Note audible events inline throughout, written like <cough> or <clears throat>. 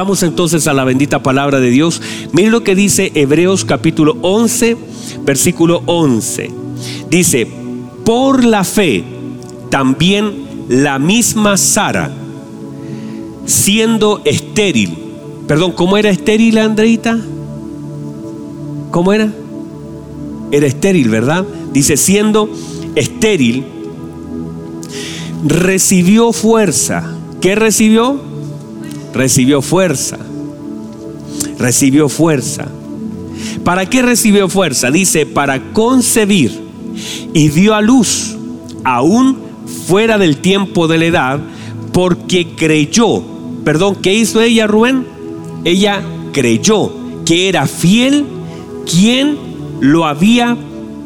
Vamos entonces a la bendita palabra de Dios. Miren lo que dice Hebreos capítulo 11, versículo 11. Dice, por la fe, también la misma Sara, siendo estéril, perdón, ¿cómo era estéril Andreita? ¿Cómo era? Era estéril, ¿verdad? Dice, siendo estéril, recibió fuerza. ¿Qué recibió? Recibió fuerza. Recibió fuerza. ¿Para qué recibió fuerza? Dice, para concebir. Y dio a luz, aún fuera del tiempo de la edad, porque creyó. Perdón, ¿qué hizo ella, Rubén? Ella creyó que era fiel quien lo había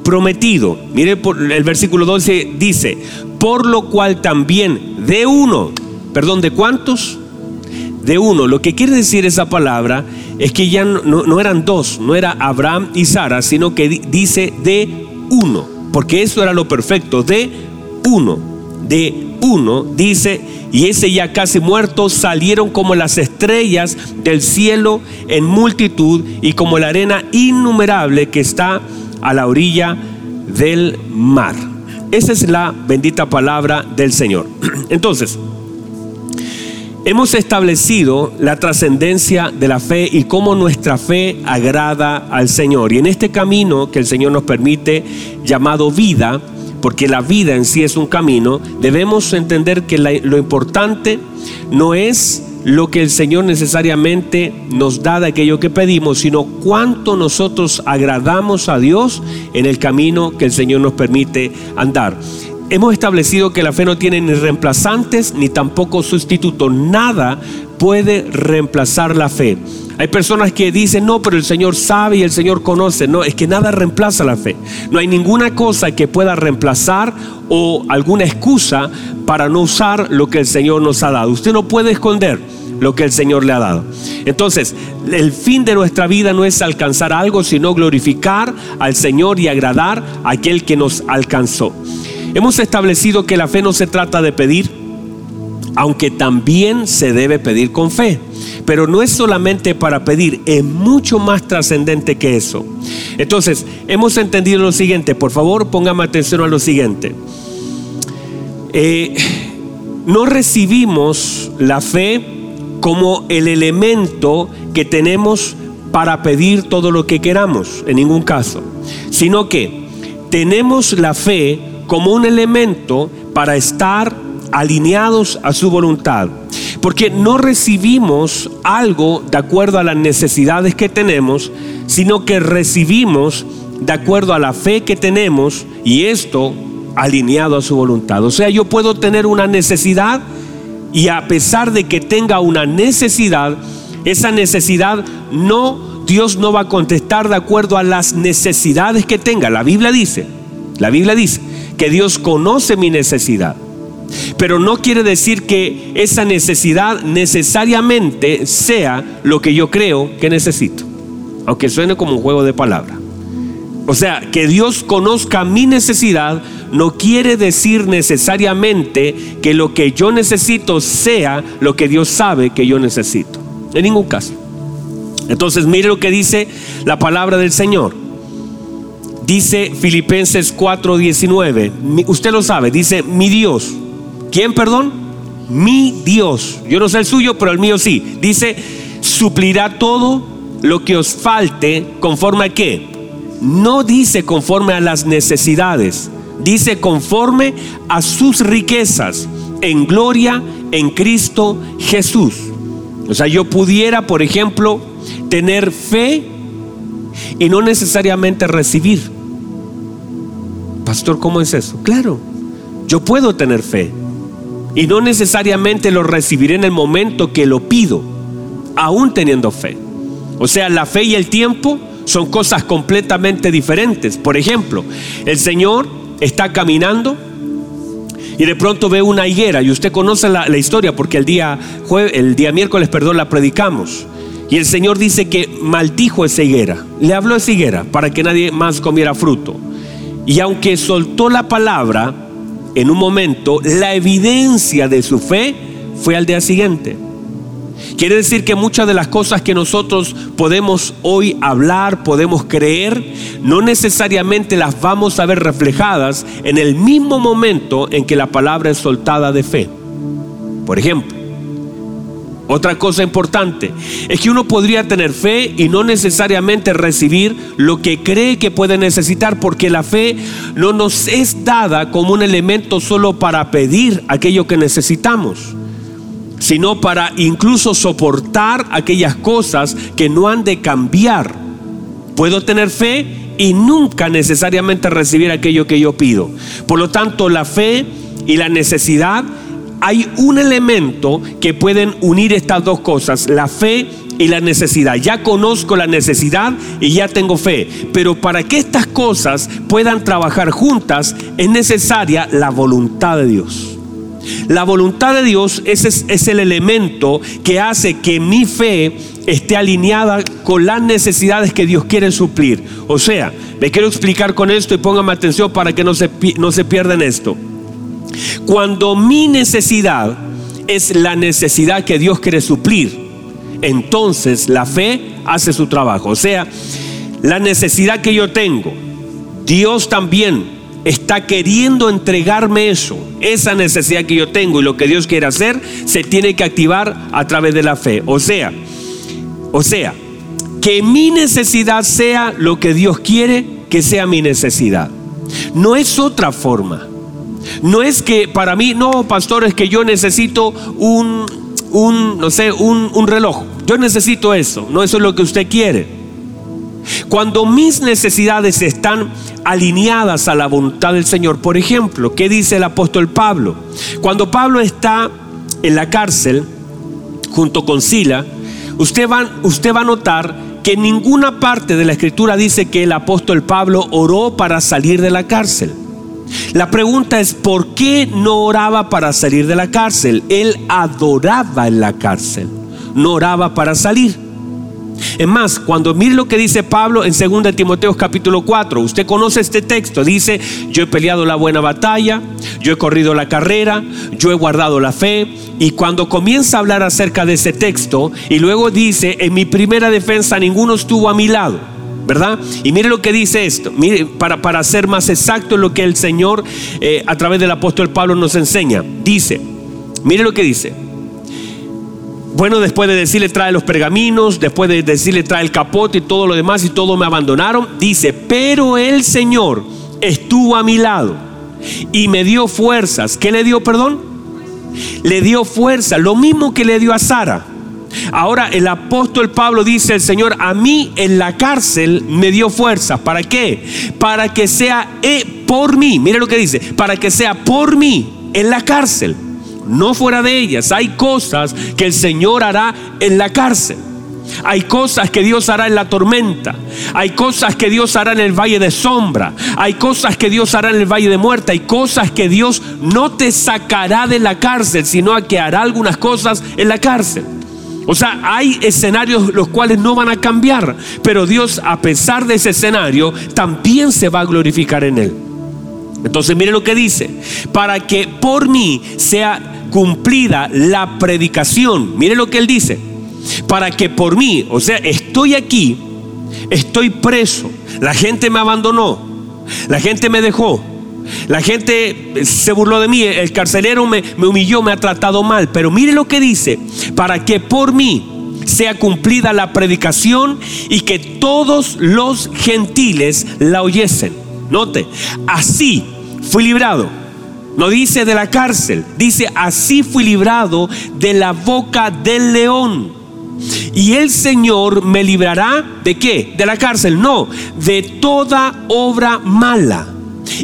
prometido. Mire, el versículo 12 dice, por lo cual también de uno, perdón, ¿de cuántos? De uno. Lo que quiere decir esa palabra es que ya no, eran dos, no era Abraham y Sara, sino que dice de uno, porque eso era lo perfecto, de uno, de uno, dice, y ese ya casi muerto salieron como las estrellas del cielo en multitud y como la arena innumerable que está a la orilla del mar. Esa es la bendita palabra del Señor. <clears throat> Entonces, hemos establecido la trascendencia de la fe y cómo nuestra fe agrada al Señor. Y en este camino que el Señor nos permite, llamado vida, porque la vida en sí es un camino, debemos entender que lo importante no es lo que el Señor necesariamente nos da de aquello que pedimos, sino cuánto nosotros agradamos a Dios en el camino que el Señor nos permite andar. Hemos establecido que la fe no tiene ni reemplazantes ni tampoco sustitutos. Nada puede reemplazar la fe. Hay personas que dicen, no, pero el Señor sabe y el Señor conoce. No, es que nada reemplaza la fe. No hay ninguna cosa que pueda reemplazar o alguna excusa para no usar lo que el Señor nos ha dado. Usted no puede esconder lo que el Señor le ha dado. Entonces, el fin de nuestra vida no es alcanzar algo, sino glorificar al Señor y agradar a aquel que nos alcanzó. Hemos establecido que la fe no se trata de pedir, aunque también se debe pedir con fe. Pero no es solamente para pedir, es mucho más trascendente que eso. Entonces, hemos entendido lo siguiente, por favor, póngame atención a lo siguiente. Eh, no recibimos la fe como el elemento que tenemos para pedir todo lo que queramos, en ningún caso, sino que tenemos la fe como un elemento para estar alineados a su voluntad. Porque no recibimos algo de acuerdo a las necesidades que tenemos, sino que recibimos de acuerdo a la fe que tenemos y esto alineado a su voluntad. O sea, yo puedo tener una necesidad y a pesar de que tenga una necesidad, esa necesidad no, Dios no va a contestar de acuerdo a las necesidades que tenga. La Biblia dice, la Biblia dice que Dios conoce mi necesidad. Pero no quiere decir que esa necesidad necesariamente sea lo que yo creo que necesito. Aunque suene como un juego de palabras. O sea, que Dios conozca mi necesidad no quiere decir necesariamente que lo que yo necesito sea lo que Dios sabe que yo necesito. En ningún caso. Entonces, mire lo que dice la palabra del Señor. Dice Filipenses 4:19. Usted lo sabe, dice mi Dios. ¿Quién, perdón? Mi Dios. Yo no sé el suyo, pero el mío sí. Dice, suplirá todo lo que os falte conforme a qué? no dice conforme a las necesidades, dice conforme a sus riquezas en gloria en Cristo Jesús. O sea, yo pudiera, por ejemplo, tener fe y no necesariamente recibir. Pastor, ¿cómo es eso? Claro, yo puedo tener fe y no necesariamente lo recibiré en el momento que lo pido, aún teniendo fe. O sea, la fe y el tiempo son cosas completamente diferentes. Por ejemplo, el Señor está caminando y de pronto ve una higuera y usted conoce la, historia porque el día, el día miércoles, perdón, la predicamos. Y el Señor dice que maldijo esa higuera, le habló esa higuera para que nadie más comiera fruto. Y aunque soltó la palabra en un momento, la evidencia de su fe fue al día siguiente. Quiere decir que muchas de las cosas que nosotros podemos hoy hablar, podemos creer, no necesariamente las vamos a ver reflejadas en el mismo momento en que la palabra es soltada de fe. Por ejemplo, otra cosa importante es que uno podría tener fe y no necesariamente recibir lo que cree que puede necesitar, porque la fe no nos es dada como un elemento solo para pedir aquello que necesitamos sino para incluso soportar aquellas cosas que no han de cambiar. Puedo tener fe y nunca necesariamente recibir aquello que yo pido. Por lo tanto, la fe y la necesidad, hay un elemento que pueden unir estas dos cosas, la fe y la necesidad. Ya conozco la necesidad y ya tengo fe. Pero para que estas cosas puedan trabajar juntas es necesaria la voluntad de Dios. La voluntad de Dios es, el elemento que hace que mi fe esté alineada con las necesidades que Dios quiere suplir. O sea, me quiero explicar con esto y póngame atención para que no se, no se pierdan esto. Cuando mi necesidad es la necesidad que Dios quiere suplir, entonces la fe hace su trabajo. O sea, la necesidad que yo tengo, Dios también está queriendo entregarme eso, esa necesidad que yo tengo y lo que Dios quiere hacer, se tiene que activar a través de la fe. O sea, o sea, que mi necesidad sea lo que Dios quiere que sea mi necesidad. No es otra forma. No es que para mí, no, pastor, es que yo necesito un, un no sé, un, reloj. Yo necesito eso. No, eso es lo que usted quiere. Cuando mis necesidades están alineadas a la voluntad del Señor, por ejemplo, ¿qué dice el apóstol Pablo? Cuando Pablo está en la cárcel junto con Sila, usted va, usted va a notar que ninguna parte de la escritura dice que el apóstol Pablo oró para salir de la cárcel. La pregunta es, ¿por qué no oraba para salir de la cárcel? Él adoraba en la cárcel, no oraba para salir. Es más, cuando mire lo que dice Pablo en 2 Timoteo capítulo 4, usted conoce este texto, dice, yo he peleado la buena batalla, yo he corrido la carrera, yo he guardado la fe, y cuando comienza a hablar acerca de ese texto, y luego dice, en mi primera defensa ninguno estuvo a mi lado, ¿verdad? Y mire lo que dice esto, mire, para, para ser más exacto lo que el Señor eh, a través del apóstol Pablo nos enseña, dice, mire lo que dice, bueno, después de decirle trae los pergaminos, después de decirle trae el capote y todo lo demás y todo me abandonaron, dice, pero el Señor estuvo a mi lado y me dio fuerzas. ¿Qué le dio, perdón? Le dio fuerza, lo mismo que le dio a Sara. Ahora el apóstol Pablo dice, el Señor a mí en la cárcel me dio fuerza. ¿Para qué? Para que sea eh, por mí. Mire lo que dice, para que sea por mí en la cárcel no fuera de ellas. Hay cosas que el Señor hará en la cárcel. Hay cosas que Dios hará en la tormenta. Hay cosas que Dios hará en el valle de sombra. Hay cosas que Dios hará en el valle de muerte. Hay cosas que Dios no te sacará de la cárcel, sino que hará algunas cosas en la cárcel. O sea, hay escenarios los cuales no van a cambiar, pero Dios, a pesar de ese escenario, también se va a glorificar en él. Entonces, mire lo que dice, para que por mí sea cumplida la predicación. Mire lo que él dice. Para que por mí, o sea, estoy aquí, estoy preso, la gente me abandonó, la gente me dejó, la gente se burló de mí, el carcelero me, humilló, me ha tratado mal. Pero mire lo que dice, para que por mí sea cumplida la predicación y que todos los gentiles la oyesen. Note, así fui librado no dice de la cárcel, dice así fui librado de la boca del león. Y el Señor me librará de qué? De la cárcel, no, de toda obra mala.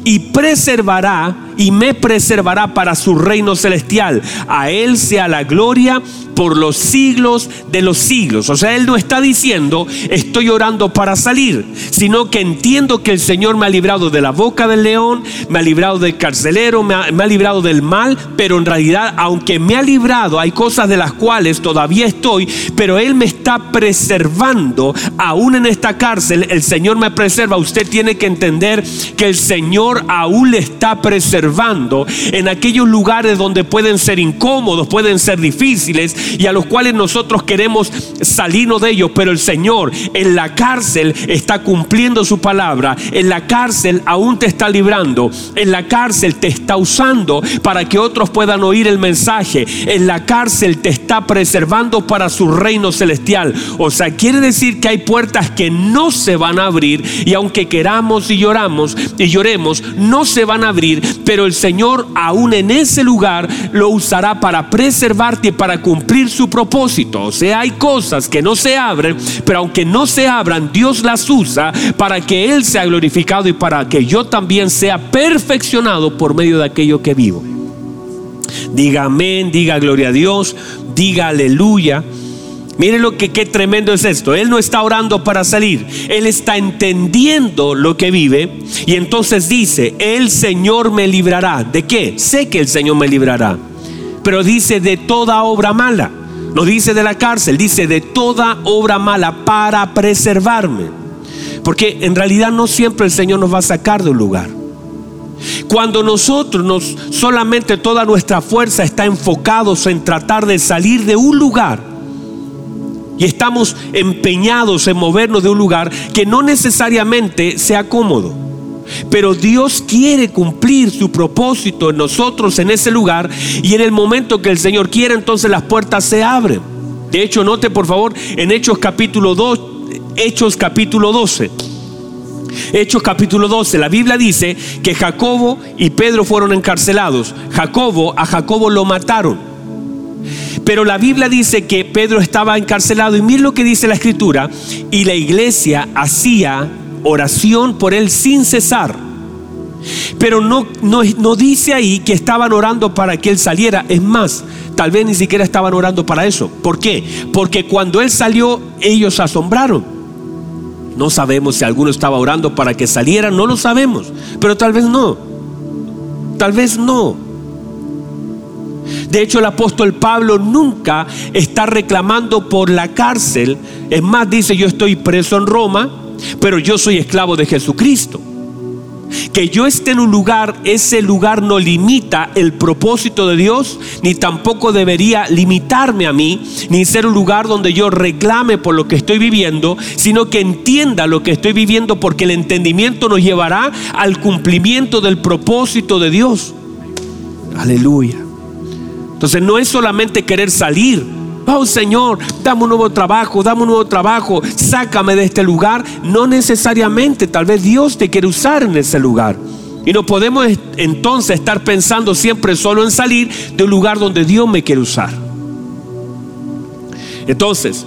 Y preservará y me preservará para su reino celestial. A Él sea la gloria por los siglos de los siglos. O sea, Él no está diciendo, estoy orando para salir, sino que entiendo que el Señor me ha librado de la boca del león, me ha librado del carcelero, me ha, librado del mal, pero en realidad, aunque me ha librado, hay cosas de las cuales todavía estoy, pero Él me está preservando, aún en esta cárcel, el Señor me preserva. Usted tiene que entender que el Señor aún le está preservando en aquellos lugares donde pueden ser incómodos, pueden ser difíciles y a los cuales nosotros queremos salirnos de ellos. Pero el Señor en la cárcel está cumpliendo su palabra. En la cárcel aún te está librando. En la cárcel te está usando para que otros puedan oír el mensaje. En la cárcel te está preservando para su reino celestial. O sea, quiere decir que hay puertas que no se van a abrir y aunque queramos y lloramos y lloremos, no se van a abrir, pero el Señor aún en ese lugar lo usará para preservarte y para cumplir su propósito. O sea, hay cosas que no se abren, pero aunque no se abran, Dios las usa para que Él sea glorificado y para que yo también sea perfeccionado por medio de aquello que vivo. Diga amén, diga gloria a Dios, diga aleluya. Miren lo que qué tremendo es esto. Él no está orando para salir. Él está entendiendo lo que vive y entonces dice, "El Señor me librará." ¿De qué? Sé que el Señor me librará. Pero dice de toda obra mala. No dice de la cárcel, dice de toda obra mala para preservarme. Porque en realidad no siempre el Señor nos va a sacar de un lugar. Cuando nosotros nos solamente toda nuestra fuerza está enfocados en tratar de salir de un lugar, y estamos empeñados en movernos de un lugar que no necesariamente sea cómodo. Pero Dios quiere cumplir su propósito en nosotros en ese lugar y en el momento que el Señor quiere entonces las puertas se abren. De hecho, note por favor en Hechos capítulo 2, Hechos capítulo 12. Hechos capítulo 12, la Biblia dice que Jacobo y Pedro fueron encarcelados. Jacobo, a Jacobo lo mataron. Pero la Biblia dice que Pedro estaba encarcelado y mira lo que dice la escritura. Y la iglesia hacía oración por él sin cesar. Pero no, no, no dice ahí que estaban orando para que él saliera. Es más, tal vez ni siquiera estaban orando para eso. ¿Por qué? Porque cuando él salió, ellos asombraron. No sabemos si alguno estaba orando para que saliera, no lo sabemos. Pero tal vez no. Tal vez no. De hecho, el apóstol Pablo nunca está reclamando por la cárcel. Es más, dice, yo estoy preso en Roma, pero yo soy esclavo de Jesucristo. Que yo esté en un lugar, ese lugar no limita el propósito de Dios, ni tampoco debería limitarme a mí, ni ser un lugar donde yo reclame por lo que estoy viviendo, sino que entienda lo que estoy viviendo porque el entendimiento nos llevará al cumplimiento del propósito de Dios. Aleluya. Entonces no es solamente querer salir. Oh Señor, dame un nuevo trabajo, dame un nuevo trabajo, sácame de este lugar. No necesariamente, tal vez Dios te quiere usar en ese lugar. Y no podemos entonces estar pensando siempre solo en salir de un lugar donde Dios me quiere usar. Entonces,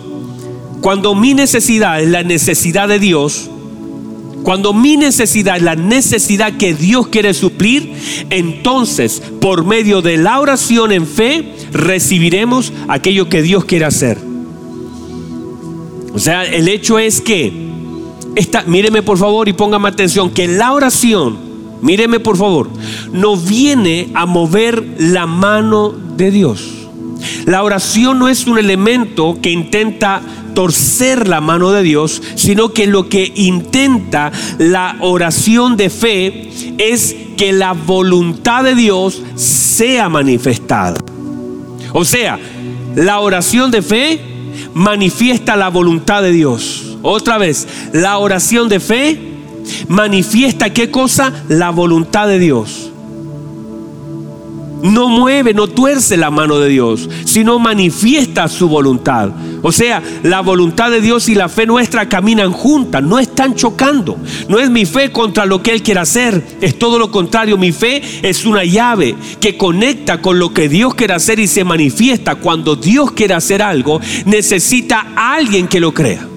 cuando mi necesidad es la necesidad de Dios, cuando mi necesidad es la necesidad que Dios quiere suplir, entonces por medio de la oración en fe recibiremos aquello que Dios quiere hacer. O sea, el hecho es que, esta, míreme por favor y póngame atención, que la oración, míreme por favor, no viene a mover la mano de Dios. La oración no es un elemento que intenta torcer la mano de Dios, sino que lo que intenta la oración de fe es que la voluntad de Dios sea manifestada. O sea, la oración de fe manifiesta la voluntad de Dios. Otra vez, la oración de fe manifiesta qué cosa? La voluntad de Dios no mueve, no tuerce la mano de Dios, sino manifiesta su voluntad. O sea, la voluntad de Dios y la fe nuestra caminan juntas, no están chocando. No es mi fe contra lo que Él quiere hacer, es todo lo contrario. Mi fe es una llave que conecta con lo que Dios quiere hacer y se manifiesta. Cuando Dios quiere hacer algo, necesita a alguien que lo crea.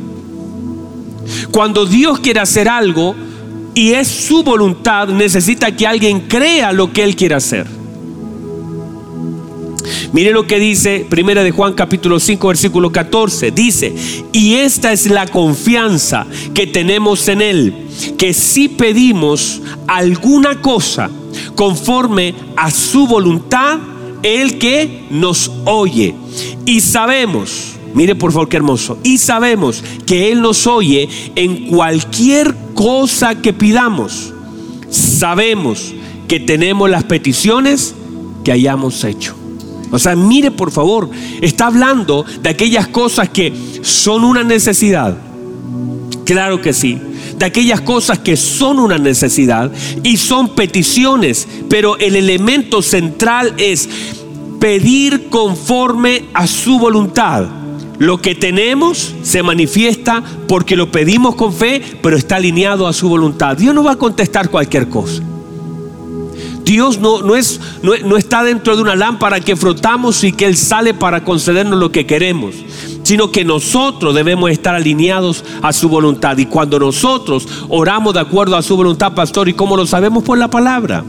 Cuando Dios quiere hacer algo y es su voluntad, necesita que alguien crea lo que Él quiere hacer. Mire lo que dice Primera de Juan capítulo 5 versículo 14. Dice, y esta es la confianza que tenemos en Él, que si pedimos alguna cosa conforme a su voluntad, Él que nos oye. Y sabemos, mire por favor qué hermoso, y sabemos que Él nos oye en cualquier cosa que pidamos. Sabemos que tenemos las peticiones que hayamos hecho. O sea, mire por favor, está hablando de aquellas cosas que son una necesidad. Claro que sí. De aquellas cosas que son una necesidad y son peticiones. Pero el elemento central es pedir conforme a su voluntad. Lo que tenemos se manifiesta porque lo pedimos con fe, pero está alineado a su voluntad. Dios no va a contestar cualquier cosa. Dios no, no, es, no, está dentro de una lámpara que frotamos y que Él sale para concedernos lo que queremos, sino que nosotros debemos estar alineados a su voluntad. Y cuando nosotros oramos de acuerdo a su voluntad, pastor, ¿y cómo lo sabemos? Por la palabra.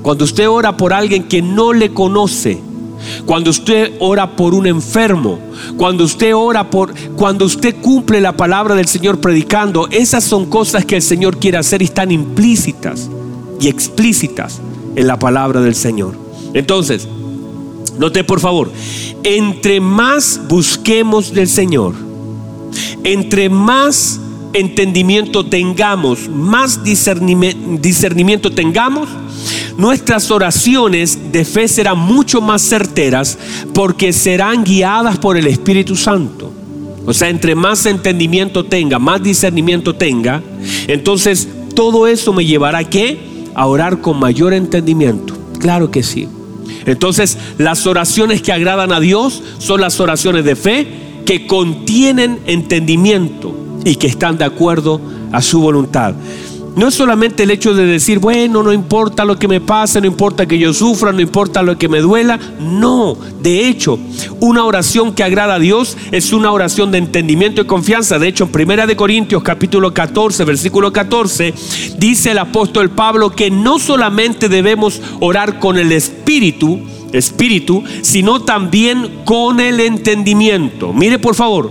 Cuando usted ora por alguien que no le conoce, cuando usted ora por un enfermo, cuando usted ora por, cuando usted cumple la palabra del Señor predicando, esas son cosas que el Señor quiere hacer y están implícitas y explícitas en la palabra del Señor. Entonces, note por favor, entre más busquemos del Señor, entre más entendimiento tengamos, más discernimiento tengamos, nuestras oraciones de fe serán mucho más certeras porque serán guiadas por el Espíritu Santo. O sea, entre más entendimiento tenga, más discernimiento tenga, entonces todo eso me llevará a qué? A orar con mayor entendimiento. Claro que sí. Entonces, las oraciones que agradan a Dios son las oraciones de fe que contienen entendimiento y que están de acuerdo a su voluntad. No es solamente el hecho de decir, bueno, no importa lo que me pase, no importa que yo sufra, no importa lo que me duela. No, de hecho, una oración que agrada a Dios es una oración de entendimiento y confianza. De hecho, en Primera de Corintios capítulo 14, versículo 14, dice el apóstol Pablo que no solamente debemos orar con el espíritu, espíritu, sino también con el entendimiento. Mire por favor,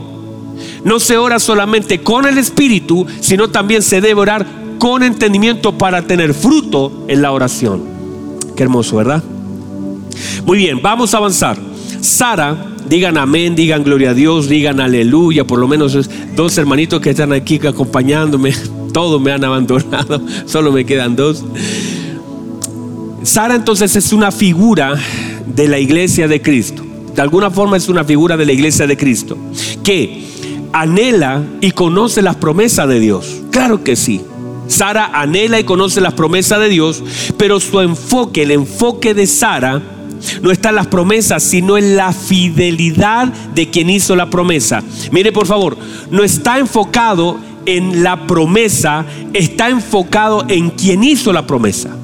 no se ora solamente con el espíritu, sino también se debe orar con entendimiento para tener fruto en la oración. Qué hermoso, ¿verdad? Muy bien, vamos a avanzar. Sara, digan amén, digan gloria a Dios, digan aleluya, por lo menos dos hermanitos que están aquí acompañándome, <laughs> todos me han abandonado, <laughs> solo me quedan dos. Sara entonces es una figura de la iglesia de Cristo. De alguna forma es una figura de la iglesia de Cristo que anhela y conoce las promesas de Dios. Claro que sí. Sara anhela y conoce las promesas de Dios, pero su enfoque, el enfoque de Sara, no está en las promesas, sino en la fidelidad de quien hizo la promesa. Mire por favor, no está enfocado en la promesa, está enfocado en quien hizo la promesa.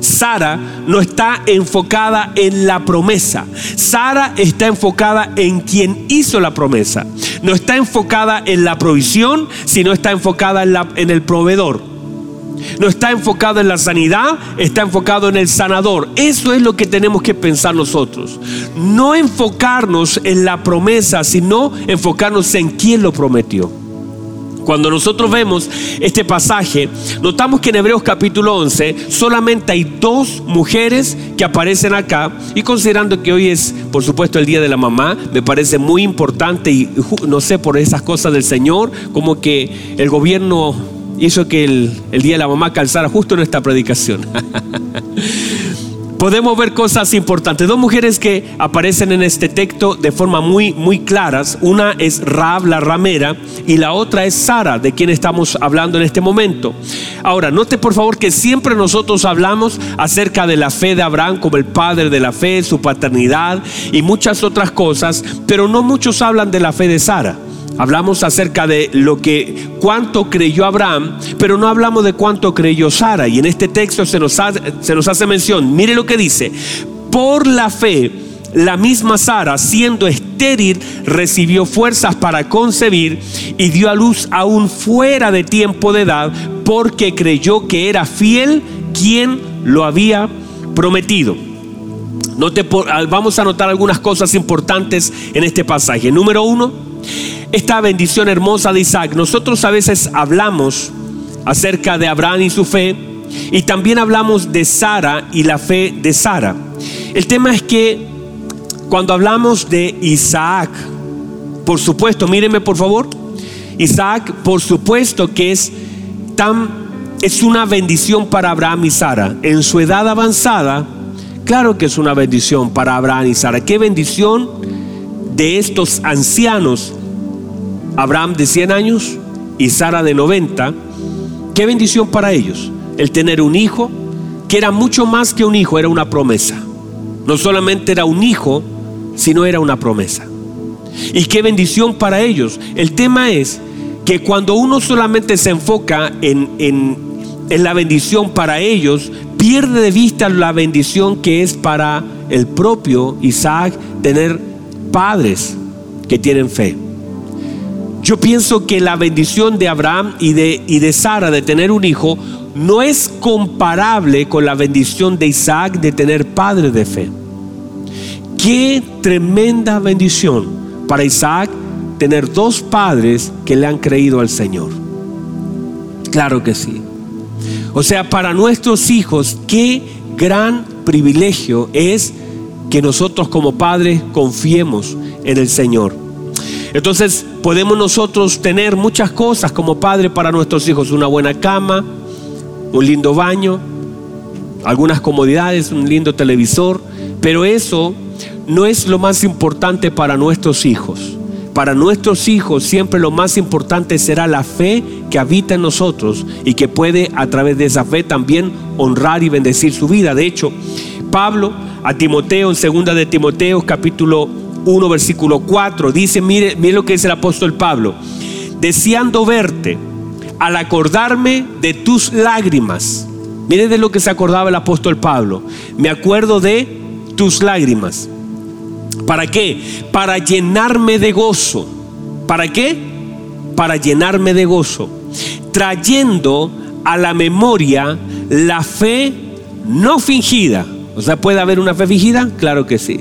Sara no está enfocada en la promesa. Sara está enfocada en quien hizo la promesa. No está enfocada en la provisión, sino está enfocada en, el proveedor. No está enfocado en la sanidad, está enfocado en el sanador. Eso es lo que tenemos que pensar nosotros. No enfocarnos en la promesa, sino enfocarnos en quien lo prometió. Cuando nosotros vemos este pasaje, notamos que en Hebreos capítulo 11 solamente hay dos mujeres que aparecen acá y considerando que hoy es, por supuesto, el Día de la Mamá, me parece muy importante y no sé, por esas cosas del Señor, como que el gobierno hizo que el, el Día de la Mamá calzara justo en esta predicación. <laughs> podemos ver cosas importantes. Dos mujeres que aparecen en este texto de forma muy, muy claras. Una es Rab, la ramera, y la otra es Sara, de quien estamos hablando en este momento. Ahora, note por favor que siempre nosotros hablamos acerca de la fe de Abraham como el padre de la fe, su paternidad y muchas otras cosas, pero no muchos hablan de la fe de Sara. Hablamos acerca de lo que cuánto creyó Abraham, pero no hablamos de cuánto creyó Sara. Y en este texto se nos hace, se nos hace mención. Mire lo que dice. Por la fe, la misma Sara, siendo estéril, recibió fuerzas para concebir y dio a luz aún fuera de tiempo de edad, porque creyó que era fiel quien lo había prometido. vamos a notar algunas cosas importantes en este pasaje. Número uno, esta bendición hermosa de Isaac. Nosotros a veces hablamos acerca de Abraham y su fe y también hablamos de Sara y la fe de Sara. El tema es que cuando hablamos de Isaac, por supuesto, mírenme por favor, Isaac por supuesto que es tan es una bendición para Abraham y Sara. En su edad avanzada, claro que es una bendición para Abraham y Sara. Qué bendición de estos ancianos, Abraham de 100 años y Sara de 90. Qué bendición para ellos el tener un hijo que era mucho más que un hijo, era una promesa. No solamente era un hijo, sino era una promesa. Y qué bendición para ellos. El tema es que cuando uno solamente se enfoca en, en la bendición para ellos, pierde de vista la bendición que es para el propio Isaac tener padres que tienen fe. Yo pienso que la bendición de Abraham y de, y de Sara de tener un hijo no es comparable con la bendición de Isaac de tener padres de fe. Qué tremenda bendición para Isaac tener dos padres que le han creído al Señor. Claro que sí. O sea, para nuestros hijos, qué gran privilegio es que nosotros como padres confiemos en el Señor. Entonces podemos nosotros tener muchas cosas como padre para nuestros hijos, una buena cama, un lindo baño, algunas comodidades, un lindo televisor, pero eso no es lo más importante para nuestros hijos. Para nuestros hijos siempre lo más importante será la fe que habita en nosotros y que puede a través de esa fe también honrar y bendecir su vida. De hecho, Pablo a Timoteo en segunda de Timoteo capítulo 1 versículo 4 dice, mire, mire lo que dice el apóstol Pablo, deseando verte al acordarme de tus lágrimas. Mire de lo que se acordaba el apóstol Pablo. Me acuerdo de tus lágrimas. ¿Para qué? Para llenarme de gozo. ¿Para qué? Para llenarme de gozo. Trayendo a la memoria la fe no fingida. O sea, ¿puede haber una fe fingida? Claro que sí.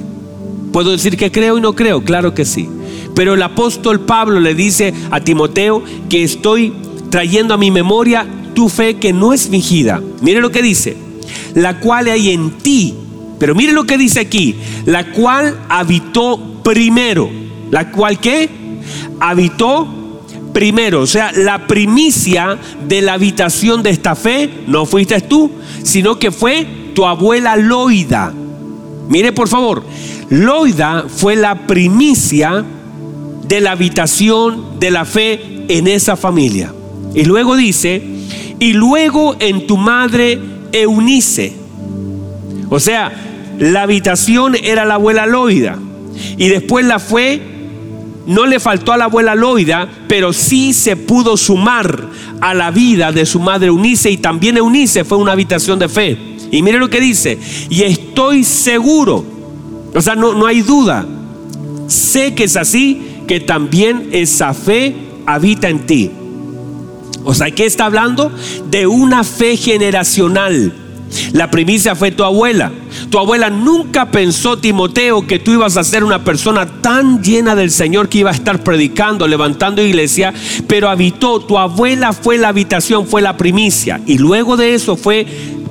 ¿Puedo decir que creo y no creo? Claro que sí. Pero el apóstol Pablo le dice a Timoteo que estoy trayendo a mi memoria tu fe que no es fingida. Mire lo que dice, la cual hay en ti. Pero mire lo que dice aquí, la cual habitó primero. ¿La cual qué? Habitó primero. O sea, la primicia de la habitación de esta fe no fuiste tú, sino que fue tu abuela Loida. Mire por favor, Loida fue la primicia de la habitación de la fe en esa familia. Y luego dice, y luego en tu madre Eunice. O sea, la habitación era la abuela Loida. Y después la fue, no le faltó a la abuela Loida, pero sí se pudo sumar a la vida de su madre Eunice. Y también Eunice fue una habitación de fe. Y mire lo que dice, y estoy seguro, o sea, no, no hay duda, sé que es así, que también esa fe habita en ti. O sea, ¿qué está hablando? De una fe generacional. La primicia fue tu abuela. Tu abuela nunca pensó, Timoteo, que tú ibas a ser una persona tan llena del Señor que iba a estar predicando, levantando iglesia, pero habitó, tu abuela fue la habitación, fue la primicia. Y luego de eso fue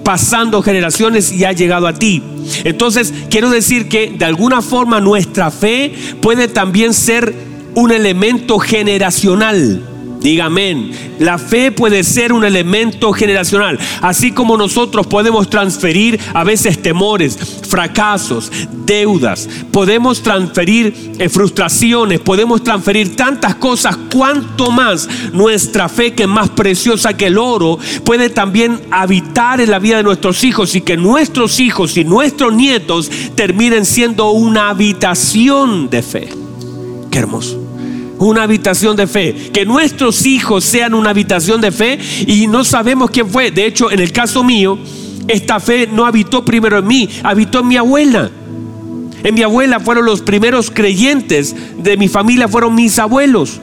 pasando generaciones y ha llegado a ti. Entonces, quiero decir que de alguna forma nuestra fe puede también ser un elemento generacional. Diga amén. La fe puede ser un elemento generacional. Así como nosotros podemos transferir a veces temores, fracasos, deudas. Podemos transferir eh, frustraciones. Podemos transferir tantas cosas. Cuanto más nuestra fe, que es más preciosa que el oro, puede también habitar en la vida de nuestros hijos y que nuestros hijos y nuestros nietos terminen siendo una habitación de fe. Qué hermoso una habitación de fe. Que nuestros hijos sean una habitación de fe y no sabemos quién fue. De hecho, en el caso mío, esta fe no habitó primero en mí, habitó en mi abuela. En mi abuela fueron los primeros creyentes de mi familia, fueron mis abuelos.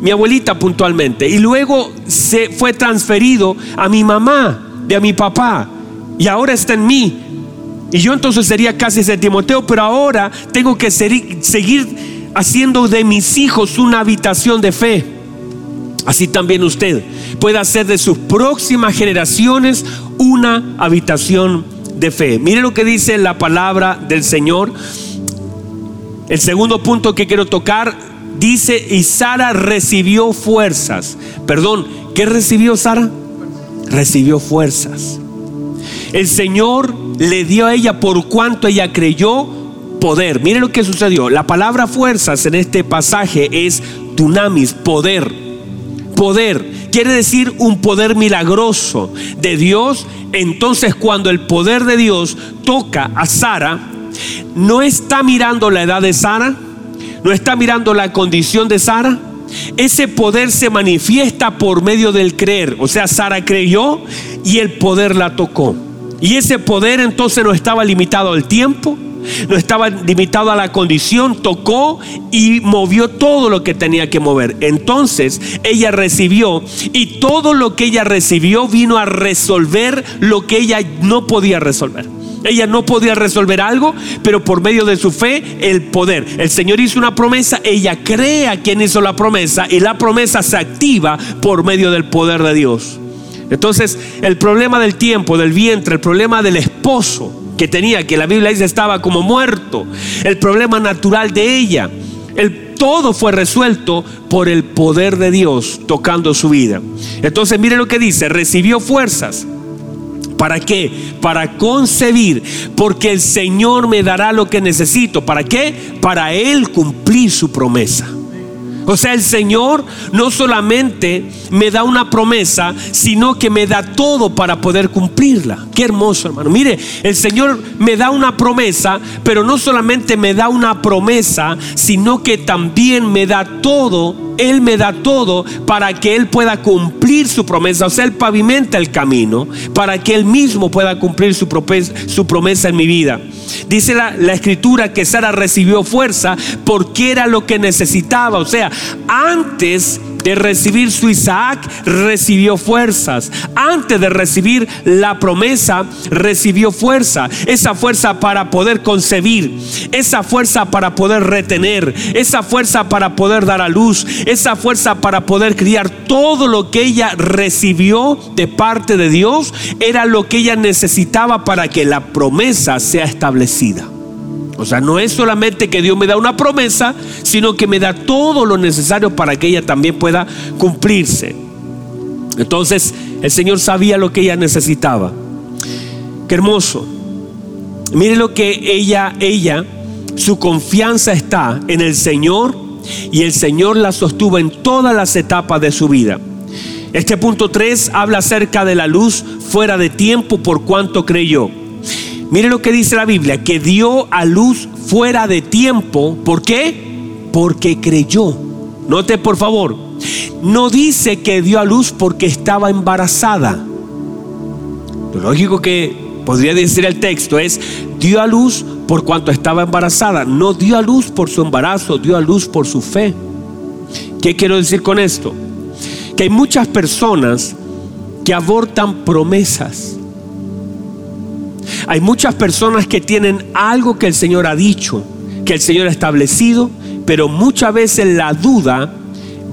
Mi abuelita puntualmente. Y luego se fue transferido a mi mamá, de a mi papá. Y ahora está en mí. Y yo entonces sería casi ese Timoteo, pero ahora tengo que seguir haciendo de mis hijos una habitación de fe. Así también usted puede hacer de sus próximas generaciones una habitación de fe. Mire lo que dice la palabra del Señor. El segundo punto que quiero tocar dice, y Sara recibió fuerzas. Perdón, ¿qué recibió Sara? recibió fuerzas. El Señor le dio a ella por cuanto ella creyó poder. Mire lo que sucedió. La palabra fuerzas en este pasaje es dunamis, poder. Poder quiere decir un poder milagroso de Dios. Entonces cuando el poder de Dios toca a Sara, no está mirando la edad de Sara, no está mirando la condición de Sara. Ese poder se manifiesta por medio del creer. O sea, Sara creyó y el poder la tocó. Y ese poder entonces no estaba limitado al tiempo, no estaba limitado a la condición, tocó y movió todo lo que tenía que mover. Entonces ella recibió y todo lo que ella recibió vino a resolver lo que ella no podía resolver. Ella no podía resolver algo, pero por medio de su fe, el poder. El Señor hizo una promesa, ella cree a quien hizo la promesa y la promesa se activa por medio del poder de Dios. Entonces, el problema del tiempo, del vientre, el problema del esposo, que tenía, que la Biblia dice estaba como muerto, el problema natural de ella, el, todo fue resuelto por el poder de Dios tocando su vida. Entonces mire lo que dice, recibió fuerzas. ¿Para qué? Para concebir, porque el Señor me dará lo que necesito. ¿Para qué? Para Él cumplir su promesa. O sea, el Señor no solamente me da una promesa, sino que me da todo para poder cumplirla. Qué hermoso, hermano. Mire, el Señor me da una promesa, pero no solamente me da una promesa, sino que también me da todo. Él me da todo para que Él pueda cumplir su promesa. O sea, Él pavimenta el camino para que Él mismo pueda cumplir su, promesa en mi vida. Dice la, la, escritura que Sara recibió fuerza porque era lo que necesitaba. O sea, antes de recibir su Isaac, recibió fuerzas. Antes de recibir la promesa, recibió fuerza. Esa fuerza para poder concebir, esa fuerza para poder retener, esa fuerza para poder dar a luz, esa fuerza para poder criar. Todo lo que ella recibió de parte de Dios era lo que ella necesitaba para que la promesa sea establecida. O sea, no es solamente que Dios me da una promesa, sino que me da todo lo necesario para que ella también pueda cumplirse. Entonces, el Señor sabía lo que ella necesitaba. Qué hermoso. Mire lo que ella, ella, su confianza está en el Señor y el Señor la sostuvo en todas las etapas de su vida. Este punto 3 habla acerca de la luz fuera de tiempo por cuanto creyó. Mire lo que dice la Biblia, que dio a luz fuera de tiempo. ¿Por qué? Porque creyó. Note por favor, no dice que dio a luz porque estaba embarazada. Lo lógico que podría decir el texto es, dio a luz por cuanto estaba embarazada. No dio a luz por su embarazo, dio a luz por su fe. ¿Qué quiero decir con esto? Que hay muchas personas que abortan promesas hay muchas personas que tienen algo que el Señor ha dicho, que el Señor ha establecido, pero muchas veces la duda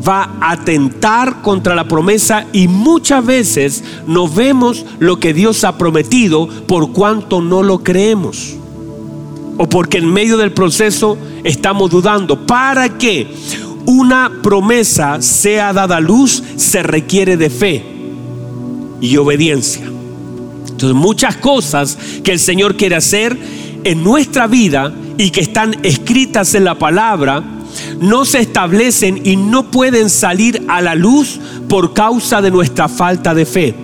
va a atentar contra la promesa y muchas veces no vemos lo que Dios ha prometido por cuanto no lo creemos. O porque en medio del proceso estamos dudando. Para que una promesa sea dada a luz se requiere de fe y obediencia. Entonces, muchas cosas que el Señor quiere hacer en nuestra vida y que están escritas en la palabra, no se establecen y no pueden salir a la luz por causa de nuestra falta de fe.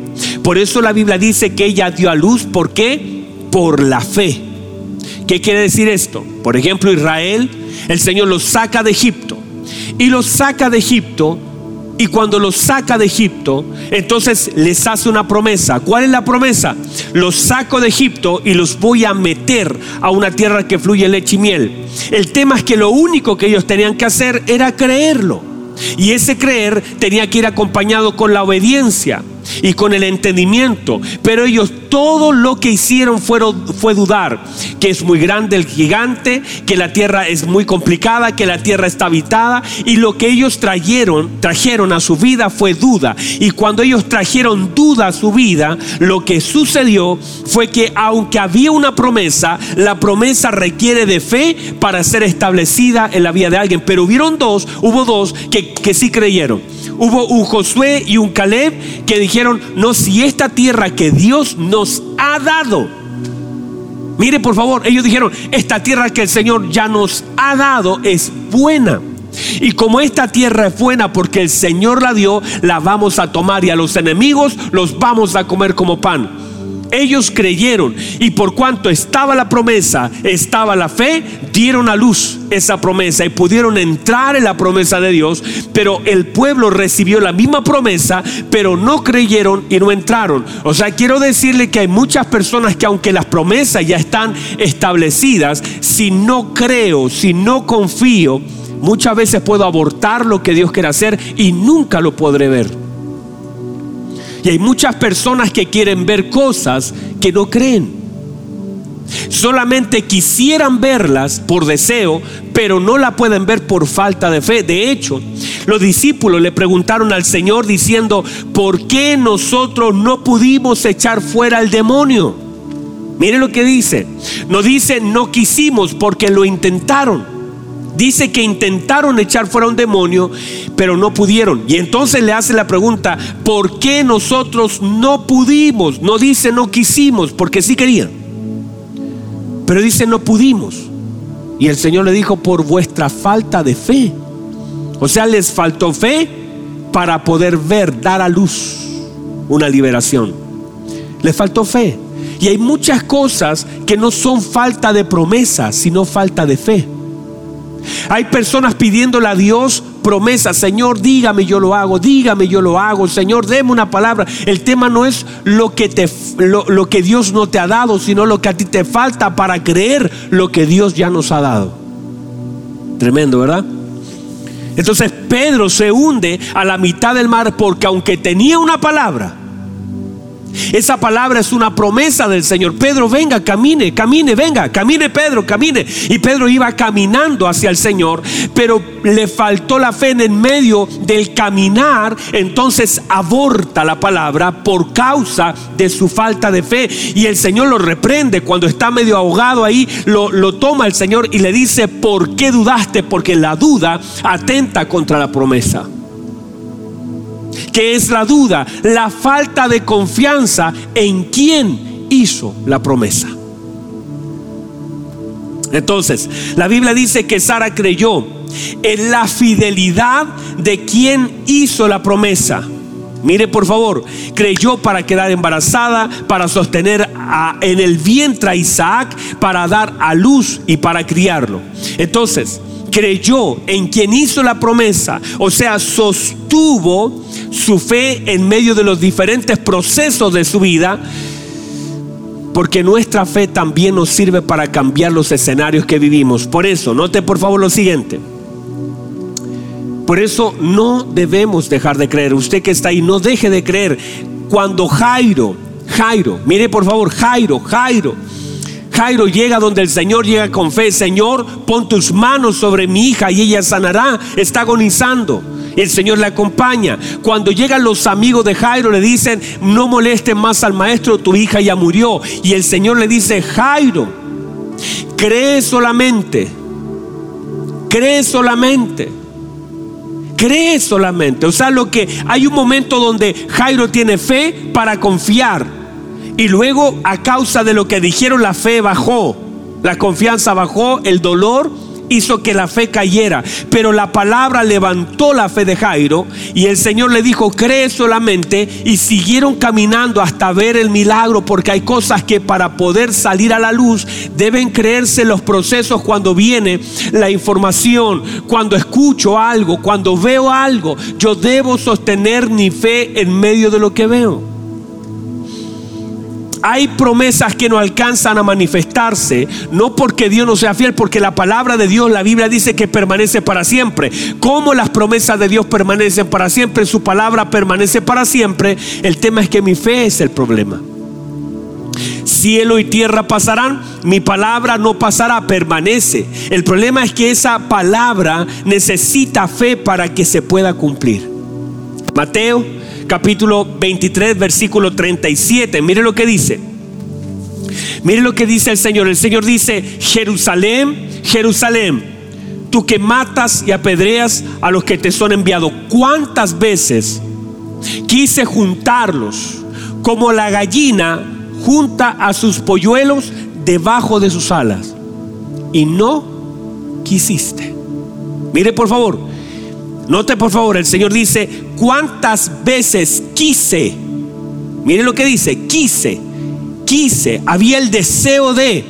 Por eso la Biblia dice que ella dio a luz, ¿por qué? Por la fe. ¿Qué quiere decir esto? Por ejemplo, Israel, el Señor los saca de Egipto y los saca de Egipto y cuando los saca de Egipto, entonces les hace una promesa. ¿Cuál es la promesa? Los saco de Egipto y los voy a meter a una tierra que fluye leche y miel. El tema es que lo único que ellos tenían que hacer era creerlo. Y ese creer tenía que ir acompañado con la obediencia y con el entendimiento. Pero ellos todo lo que hicieron fue dudar que es muy grande el gigante, que la tierra es muy complicada, que la tierra está habitada. Y lo que ellos trajeron, trajeron a su vida fue duda. Y cuando ellos trajeron duda a su vida, lo que sucedió fue que aunque había una promesa, la promesa requiere de fe para ser establecida en la vida de alguien. Pero hubieron dos, hubo dos que, que sí creyeron. Hubo un Josué y un Caleb que dijeron, no, si esta tierra que Dios nos ha dado, mire por favor, ellos dijeron, esta tierra que el Señor ya nos ha dado es buena. Y como esta tierra es buena porque el Señor la dio, la vamos a tomar y a los enemigos los vamos a comer como pan. Ellos creyeron y por cuanto estaba la promesa, estaba la fe, dieron a luz esa promesa y pudieron entrar en la promesa de Dios, pero el pueblo recibió la misma promesa, pero no creyeron y no entraron. O sea, quiero decirle que hay muchas personas que aunque las promesas ya están establecidas, si no creo, si no confío, muchas veces puedo abortar lo que Dios quiere hacer y nunca lo podré ver. Y hay muchas personas que quieren ver cosas que no creen. Solamente quisieran verlas por deseo, pero no la pueden ver por falta de fe. De hecho, los discípulos le preguntaron al Señor diciendo, ¿por qué nosotros no pudimos echar fuera al demonio? Mire lo que dice. No dice, no quisimos porque lo intentaron. Dice que intentaron echar fuera un demonio, pero no pudieron. Y entonces le hace la pregunta, ¿por qué nosotros no pudimos? No dice no quisimos, porque sí querían. Pero dice no pudimos. Y el Señor le dijo, por vuestra falta de fe. O sea, les faltó fe para poder ver, dar a luz una liberación. Les faltó fe. Y hay muchas cosas que no son falta de promesa, sino falta de fe. Hay personas pidiéndole a Dios promesas, Señor, dígame yo lo hago, dígame yo lo hago, Señor, deme una palabra. El tema no es lo que, te, lo, que Dios no te ha dado, sino lo que a ti te falta para creer lo que Dios ya nos ha dado. Tremendo, ¿verdad? Entonces Pedro se hunde a la mitad del mar porque aunque tenía una palabra, esa palabra es una promesa del Señor. Pedro, venga, camine, camine, venga, camine Pedro, camine. Y Pedro iba caminando hacia el Señor, pero le faltó la fe en el medio del caminar, entonces aborta la palabra por causa de su falta de fe. Y el Señor lo reprende cuando está medio ahogado ahí, lo, lo toma el Señor y le dice, ¿por qué dudaste? Porque la duda atenta contra la promesa que es la duda, la falta de confianza en quien hizo la promesa. Entonces, la Biblia dice que Sara creyó en la fidelidad de quien hizo la promesa. Mire por favor, creyó para quedar embarazada, para sostener en el vientre a Isaac, para dar a luz y para criarlo. Entonces, creyó en quien hizo la promesa, o sea, sostuvo su fe en medio de los diferentes procesos de su vida, porque nuestra fe también nos sirve para cambiar los escenarios que vivimos. Por eso, note por favor lo siguiente. Por eso no debemos dejar de creer. Usted que está ahí, no deje de creer. Cuando Jairo, Jairo, mire por favor, Jairo, Jairo, Jairo llega donde el Señor llega con fe, Señor, pon tus manos sobre mi hija y ella sanará, está agonizando. El Señor le acompaña. Cuando llegan los amigos de Jairo le dicen, no molesten más al maestro, tu hija ya murió. Y el Señor le dice, Jairo, cree solamente, cree solamente. Cree solamente. O sea, lo que hay un momento donde Jairo tiene fe para confiar y luego a causa de lo que dijeron la fe bajó, la confianza bajó, el dolor hizo que la fe cayera. Pero la palabra levantó la fe de Jairo y el Señor le dijo, cree solamente y siguieron caminando hasta ver el milagro porque hay cosas que para poder salir a la luz deben creerse los procesos cuando viene la información, cuando escucho algo, cuando veo algo. Yo debo sostener mi fe en medio de lo que veo hay promesas que no alcanzan a manifestarse, no porque Dios no sea fiel, porque la palabra de Dios, la Biblia dice que permanece para siempre. Como las promesas de Dios permanecen para siempre, su palabra permanece para siempre, el tema es que mi fe es el problema. Cielo y tierra pasarán, mi palabra no pasará, permanece. El problema es que esa palabra necesita fe para que se pueda cumplir. Mateo capítulo 23, versículo 37. Mire lo que dice. Mire lo que dice el Señor. El Señor dice, Jerusalén, Jerusalén tú que matas y apedreas a los que te son enviados. ¿Cuántas veces quise juntarlos como la gallina junta a sus polluelos debajo de sus alas? Y no quisiste. Mire por favor, note por favor, el Señor dice, ¿cuántas veces quise? Mire lo que dice, quise, quise, había el deseo de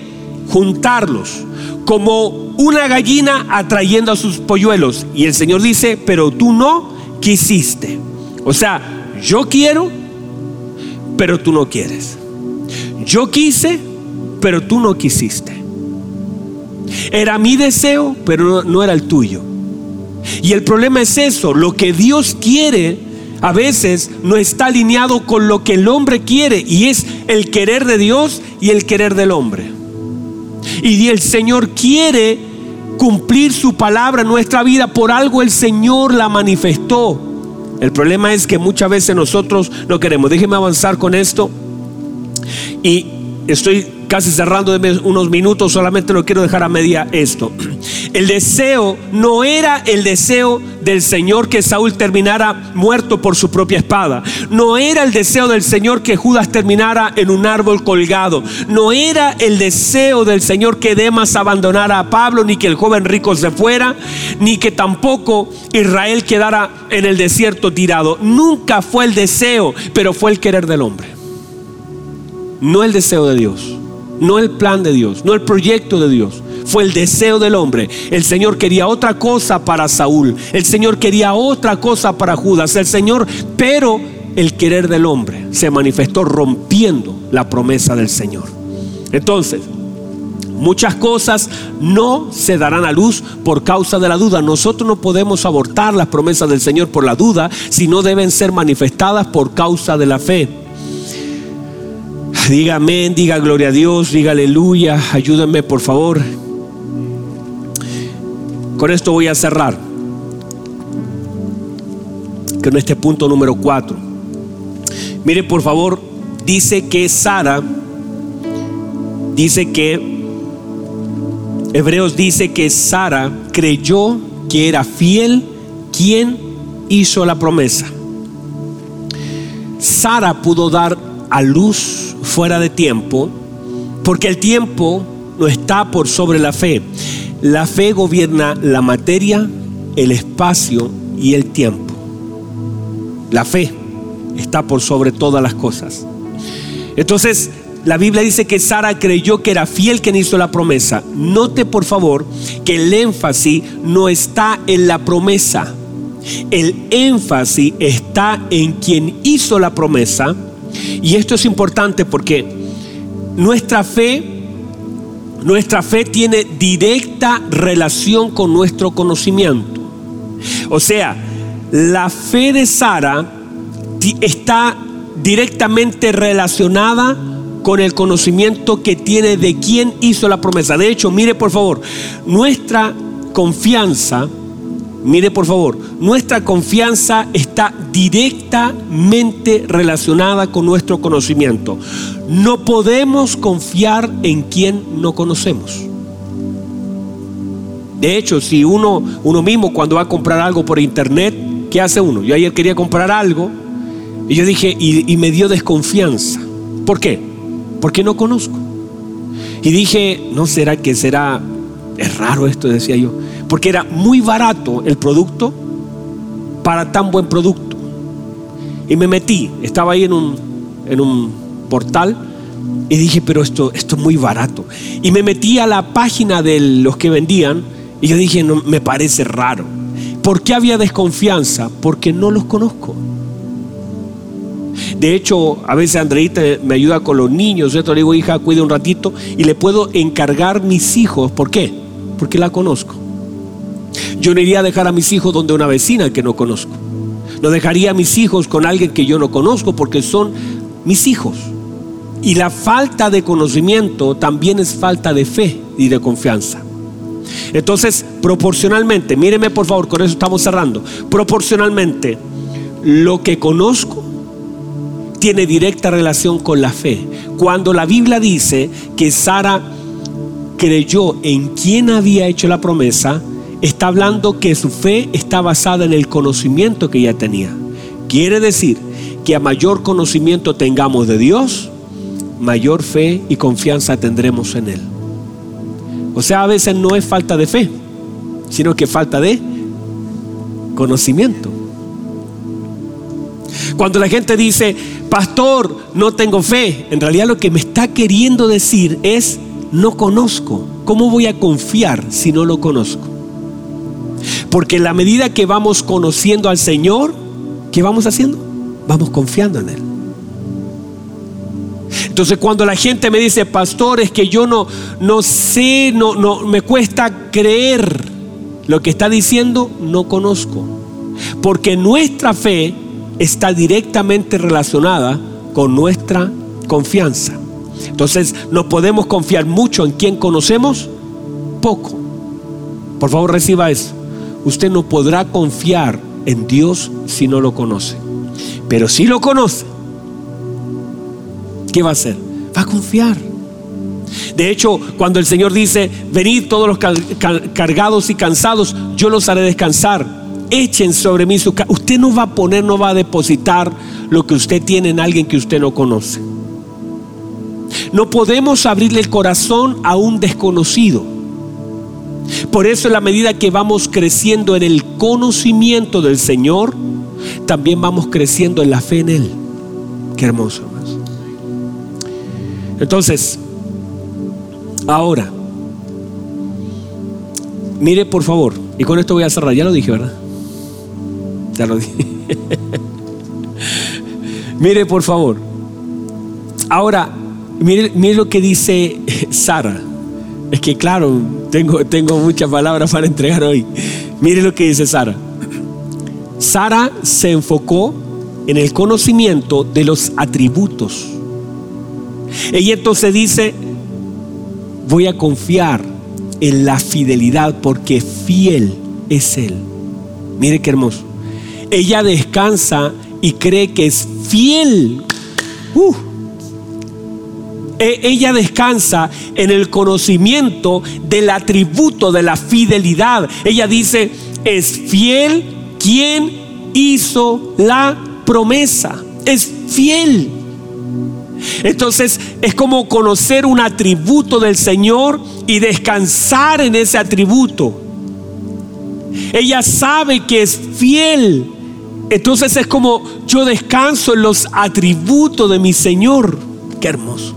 juntarlos como una gallina atrayendo a sus polluelos. Y el Señor dice, pero tú no quisiste. O sea, yo quiero, pero tú no quieres. Yo quise, pero tú no quisiste. Era mi deseo, pero no, era el tuyo. Y el problema es eso, lo que Dios quiere a veces no está alineado con lo que el hombre quiere y es el querer de Dios y el querer del hombre. Y el Señor quiere cumplir su palabra en nuestra vida. Por algo el Señor la manifestó. El problema es que muchas veces nosotros no queremos. Déjeme avanzar con esto. Y estoy casi cerrando unos minutos, solamente lo quiero dejar a media esto. <clears throat> El deseo no era el deseo del Señor que Saúl terminara muerto por su propia espada. No era el deseo del Señor que Judas terminara en un árbol colgado. No era el deseo del Señor que Demas abandonara a Pablo, ni que el joven rico se fuera, ni que tampoco Israel quedara en el desierto tirado. Nunca fue el deseo, pero fue el querer del hombre. No el deseo de Dios no el plan de Dios, no el proyecto de Dios. Fue el deseo del hombre. El Señor quería otra cosa para Saúl. El Señor quería otra cosa para Judas. El Señor, pero el querer del hombre se manifestó rompiendo la promesa del Señor. Entonces, muchas cosas no se darán a luz por causa de la duda. Nosotros no podemos abortar las promesas del Señor por la duda, sino deben ser manifestadas por causa de la fe. Diga amén, diga gloria a Dios, diga aleluya, ayúdenme por favor. Con esto voy a cerrar. Con este punto número 4. Mire por favor, dice que Sara, dice que, Hebreos dice que Sara creyó que era fiel quien hizo la promesa. Sara pudo dar a luz fuera de tiempo, porque el tiempo no está por sobre la fe. La fe gobierna la materia, el espacio y el tiempo. La fe está por sobre todas las cosas. Entonces, la Biblia dice que Sara creyó que era fiel quien hizo la promesa. Note por favor que el énfasis no está en la promesa. El énfasis está en quien hizo la promesa y esto es importante porque nuestra fe, nuestra fe tiene directa relación con nuestro conocimiento. O sea, la fe de Sara está directamente relacionada con el conocimiento que tiene de quién hizo la promesa. De hecho, mire por favor, nuestra confianza Mire por favor, nuestra confianza está directamente relacionada con nuestro conocimiento. No podemos confiar en quien no conocemos. De hecho, si uno, uno mismo cuando va a comprar algo por internet, ¿qué hace uno? Yo ayer quería comprar algo y yo dije, y, y me dio desconfianza. ¿Por qué? Porque no conozco. Y dije, ¿no será que será, es raro esto, decía yo porque era muy barato el producto para tan buen producto. Y me metí, estaba ahí en un, en un portal y dije, pero esto, esto es muy barato. Y me metí a la página de los que vendían y yo dije, no, me parece raro. ¿Por qué había desconfianza? Porque no los conozco. De hecho, a veces Andreita me ayuda con los niños, ¿cierto? Le digo, hija, cuide un ratito y le puedo encargar mis hijos. ¿Por qué? Porque la conozco. Yo no iría a dejar a mis hijos donde una vecina que no conozco. No dejaría a mis hijos con alguien que yo no conozco porque son mis hijos. Y la falta de conocimiento también es falta de fe y de confianza. Entonces, proporcionalmente, míreme por favor, con eso estamos cerrando. Proporcionalmente, lo que conozco tiene directa relación con la fe. Cuando la Biblia dice que Sara creyó en quien había hecho la promesa, está hablando que su fe está basada en el conocimiento que ella tenía. Quiere decir que a mayor conocimiento tengamos de Dios, mayor fe y confianza tendremos en Él. O sea, a veces no es falta de fe, sino que falta de conocimiento. Cuando la gente dice, pastor, no tengo fe, en realidad lo que me está queriendo decir es, no conozco. ¿Cómo voy a confiar si no lo conozco? Porque en la medida que vamos conociendo al Señor, ¿qué vamos haciendo? Vamos confiando en Él. Entonces cuando la gente me dice, pastor, es que yo no, no sé, no, no, me cuesta creer lo que está diciendo, no conozco. Porque nuestra fe está directamente relacionada con nuestra confianza. Entonces, no podemos confiar mucho en quien conocemos, poco. Por favor, reciba eso. Usted no podrá confiar en Dios si no lo conoce. Pero si lo conoce, ¿qué va a hacer? Va a confiar. De hecho, cuando el Señor dice, venid todos los cargados y cansados, yo los haré descansar echen sobre mí su Usted no va a poner, no va a depositar lo que usted tiene en alguien que usted no conoce. No podemos abrirle el corazón a un desconocido. Por eso en la medida que vamos creciendo en el conocimiento del Señor, también vamos creciendo en la fe en Él. Qué hermoso. Entonces, ahora, mire por favor, y con esto voy a cerrar, ya lo dije, ¿verdad? Ya lo dije. <laughs> mire, por favor. Ahora, mire, lo que dice Sara. Es que claro, tengo, tengo muchas palabras para entregar hoy. Mire lo que dice Sara. Sara se enfocó en el conocimiento de los atributos. Ella entonces dice, voy a confiar en la fidelidad porque fiel es Él. Mire qué hermoso ella descansa y cree que es fiel. Uh. E, ella descansa en el conocimiento del atributo de la fidelidad. Ella dice, es fiel quien hizo la promesa. Es fiel. Entonces es como conocer un atributo del Señor y descansar en ese atributo. Ella sabe que es fiel entonces es como yo descanso en los atributos de mi Señor. Qué hermoso.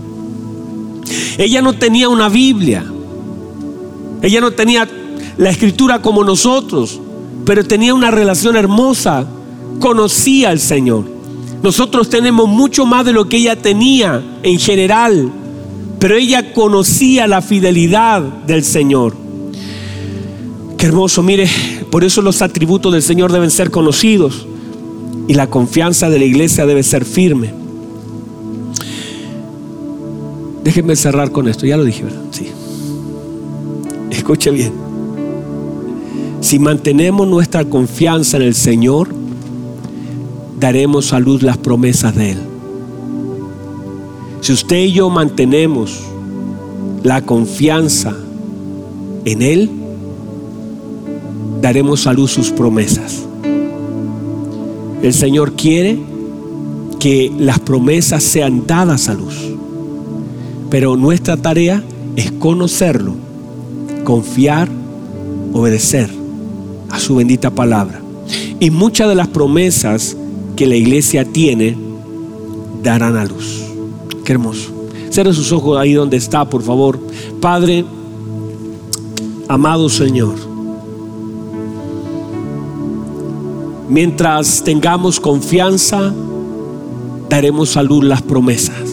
Ella no tenía una Biblia. Ella no tenía la escritura como nosotros, pero tenía una relación hermosa. Conocía al Señor. Nosotros tenemos mucho más de lo que ella tenía en general, pero ella conocía la fidelidad del Señor. Qué hermoso, mire, por eso los atributos del Señor deben ser conocidos y la confianza de la iglesia debe ser firme. Déjenme cerrar con esto, ya lo dije, ¿verdad? Sí. Escuche bien. Si mantenemos nuestra confianza en el Señor, daremos a luz las promesas de Él. Si usted y yo mantenemos la confianza en Él, daremos a luz sus promesas. El Señor quiere que las promesas sean dadas a luz. Pero nuestra tarea es conocerlo, confiar, obedecer a su bendita palabra. Y muchas de las promesas que la iglesia tiene darán a luz. Qué hermoso. Cierre sus ojos ahí donde está, por favor. Padre, amado Señor. Mientras tengamos confianza, daremos a luz las promesas.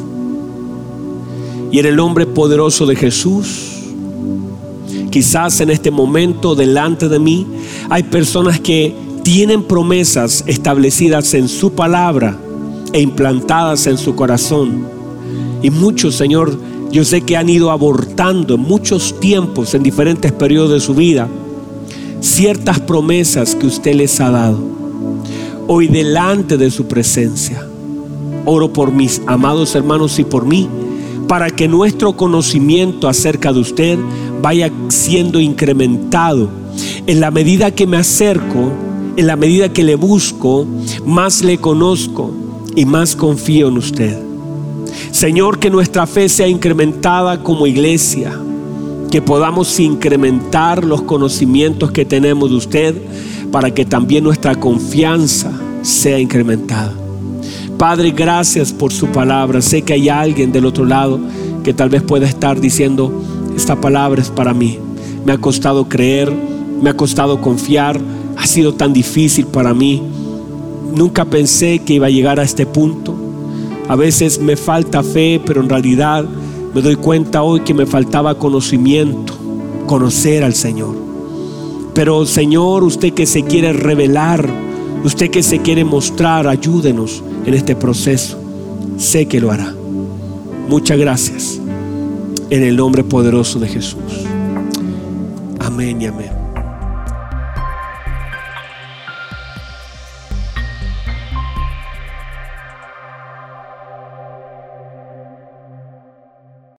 Y en el nombre poderoso de Jesús, quizás en este momento delante de mí hay personas que tienen promesas establecidas en su palabra e implantadas en su corazón. Y muchos, Señor, yo sé que han ido abortando en muchos tiempos, en diferentes periodos de su vida, ciertas promesas que usted les ha dado hoy delante de su presencia. Oro por mis amados hermanos y por mí, para que nuestro conocimiento acerca de usted vaya siendo incrementado En la medida que me acerco, en la medida que le busco, más le conozco y más confío en usted. Señor, que nuestra fe sea incrementada como iglesia, que podamos incrementar los conocimientos que tenemos de usted para que también nuestra confianza sea incrementada. Padre, gracias por su palabra. Sé que hay alguien del otro lado que tal vez pueda estar diciendo, esta palabra es para mí. Me ha costado creer, me ha costado confiar, ha sido tan difícil para mí. Nunca pensé que iba a llegar a este punto. A veces me falta fe, pero en realidad me doy cuenta hoy que me faltaba conocimiento, conocer al Señor. Pero Señor, usted que se quiere revelar, usted que se quiere mostrar, ayúdenos en este proceso. Sé que lo hará. Muchas gracias. En el nombre poderoso de Jesús. Amén y amén.